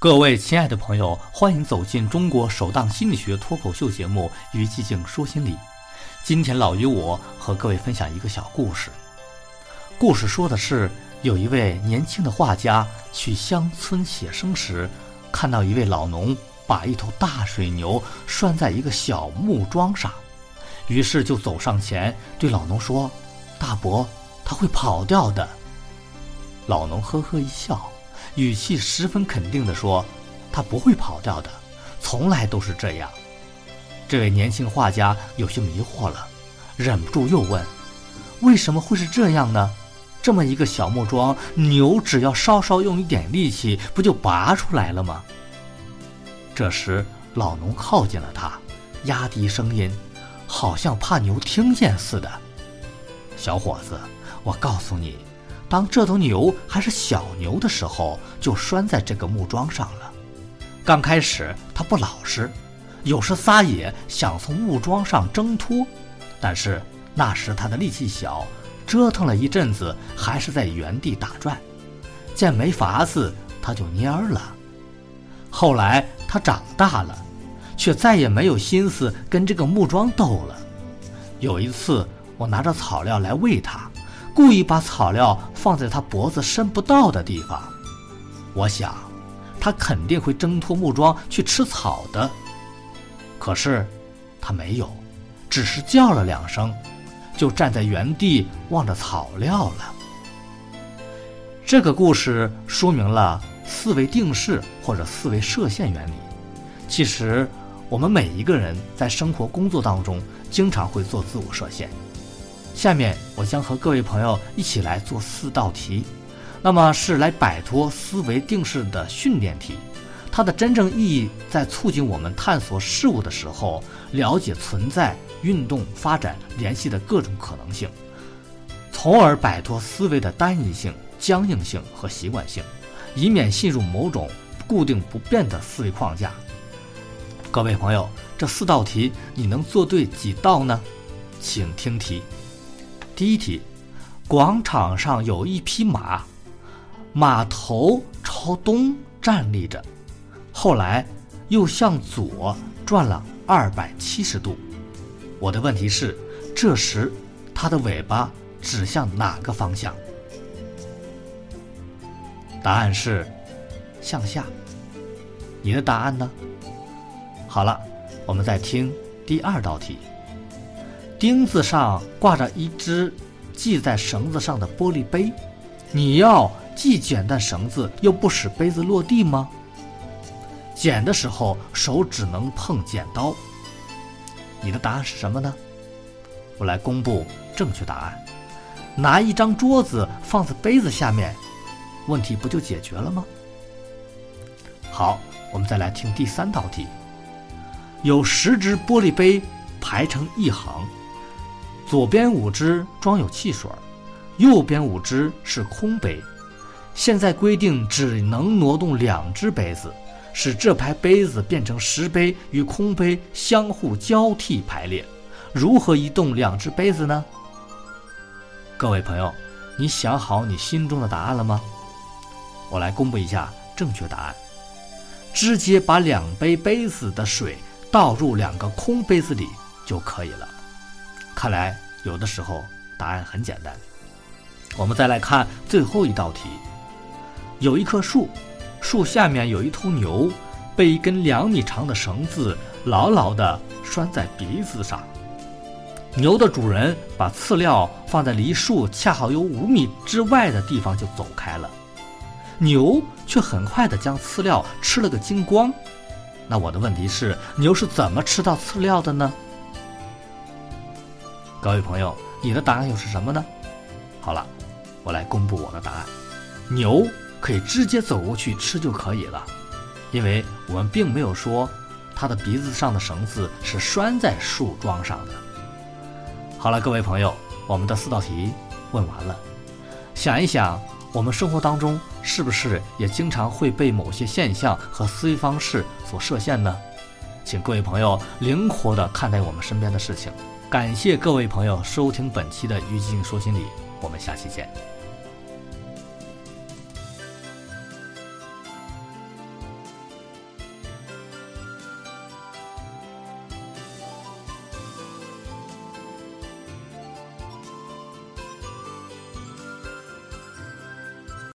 各位亲爱的朋友，欢迎走进中国首档心理学脱口秀节目《于寂静说心理》。今天老于我和各位分享一个小故事。故事说的是，有一位年轻的画家去乡村写生时，看到一位老农把一头大水牛拴在一个小木桩上，于是就走上前对老农说：“大伯，他会跑掉的。”老农呵呵一笑。语气十分肯定地说：“他不会跑掉的，从来都是这样。”这位年轻画家有些迷惑了，忍不住又问：“为什么会是这样呢？这么一个小木桩，牛只要稍稍用一点力气，不就拔出来了吗？”这时，老农靠近了他，压低声音，好像怕牛听见似的：“小伙子，我告诉你。”当这头牛还是小牛的时候，就拴在这个木桩上了。刚开始它不老实，有时撒野，想从木桩上挣脱，但是那时它的力气小，折腾了一阵子，还是在原地打转。见没法子，它就蔫了。后来它长大了，却再也没有心思跟这个木桩斗了。有一次，我拿着草料来喂它。故意把草料放在他脖子伸不到的地方，我想，他肯定会挣脱木桩去吃草的。可是，他没有，只是叫了两声，就站在原地望着草料了。这个故事说明了思维定式或者思维射线原理。其实，我们每一个人在生活工作当中，经常会做自我设限。下面我将和各位朋友一起来做四道题，那么是来摆脱思维定式的训练题。它的真正意义在促进我们探索事物的时候，了解存在、运动、发展联系的各种可能性，从而摆脱思维的单一性、僵硬性和习惯性，以免陷入某种固定不变的思维框架。各位朋友，这四道题你能做对几道呢？请听题。第一题，广场上有一匹马，马头朝东站立着，后来又向左转了二百七十度。我的问题是，这时它的尾巴指向哪个方向？答案是向下。你的答案呢？好了，我们再听第二道题。钉子上挂着一只系在绳子上的玻璃杯，你要既剪断绳子又不使杯子落地吗？剪的时候手只能碰剪刀。你的答案是什么呢？我来公布正确答案。拿一张桌子放在杯子下面，问题不就解决了吗？好，我们再来听第三道题。有十只玻璃杯排成一行。左边五只装有汽水，右边五只是空杯。现在规定只能挪动两只杯子，使这排杯子变成实杯与空杯相互交替排列。如何移动两只杯子呢？各位朋友，你想好你心中的答案了吗？我来公布一下正确答案：直接把两杯杯子的水倒入两个空杯子里就可以了。看来有的时候答案很简单。我们再来看最后一道题：有一棵树，树下面有一头牛，被一根两米长的绳子牢牢地拴在鼻子上。牛的主人把饲料放在离树恰好有五米之外的地方就走开了，牛却很快地将饲料吃了个精光。那我的问题是，牛是怎么吃到饲料的呢？各位朋友，你的答案又是什么呢？好了，我来公布我的答案：牛可以直接走过去吃就可以了，因为我们并没有说它的鼻子上的绳子是拴在树桩上的。好了，各位朋友，我们的四道题问完了。想一想，我们生活当中是不是也经常会被某些现象和思维方式所设限呢？请各位朋友灵活地看待我们身边的事情。感谢各位朋友收听本期的《于静说心理》，我们下期见。